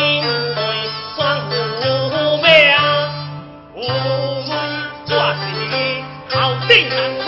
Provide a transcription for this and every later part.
因为算无命无门我是头顶人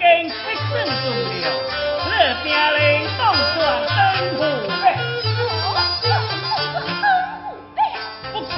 跟出身中了，这边来当 dân chủ điều, 我操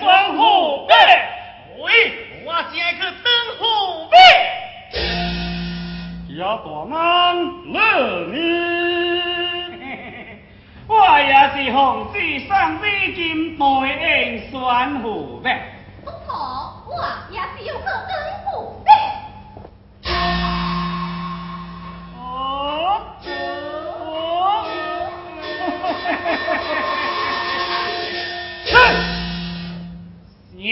双虎臂。喂，我先去登虎臂。大，我也是红纸上的金牌，选虎背。不错，我也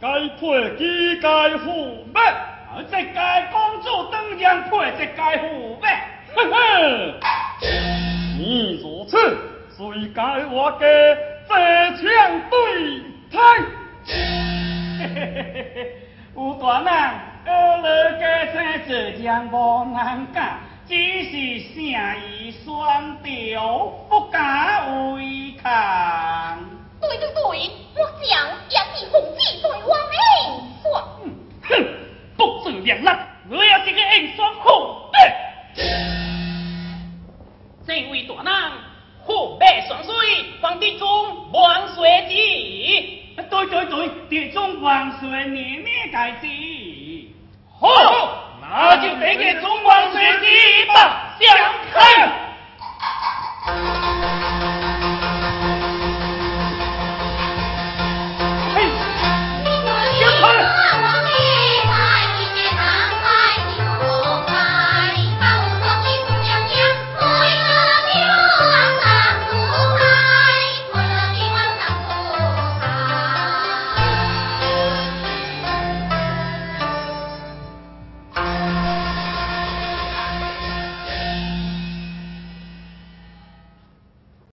该配几该父母，而这该公主当然配这该父母。哼哼，你如此，谁该我家这枪对台？嘿嘿嘿嘿嘿，有大人，二老家生这样无人干，只是声意双调，不敢违抗。对对对，我讲也是红子对我硬算。哼，不自量力，我要这个硬算红这位大人，虎背双水，皇帝中万岁子。对对对，地中万岁年年改子。好，那就得给中万岁子吧，相看。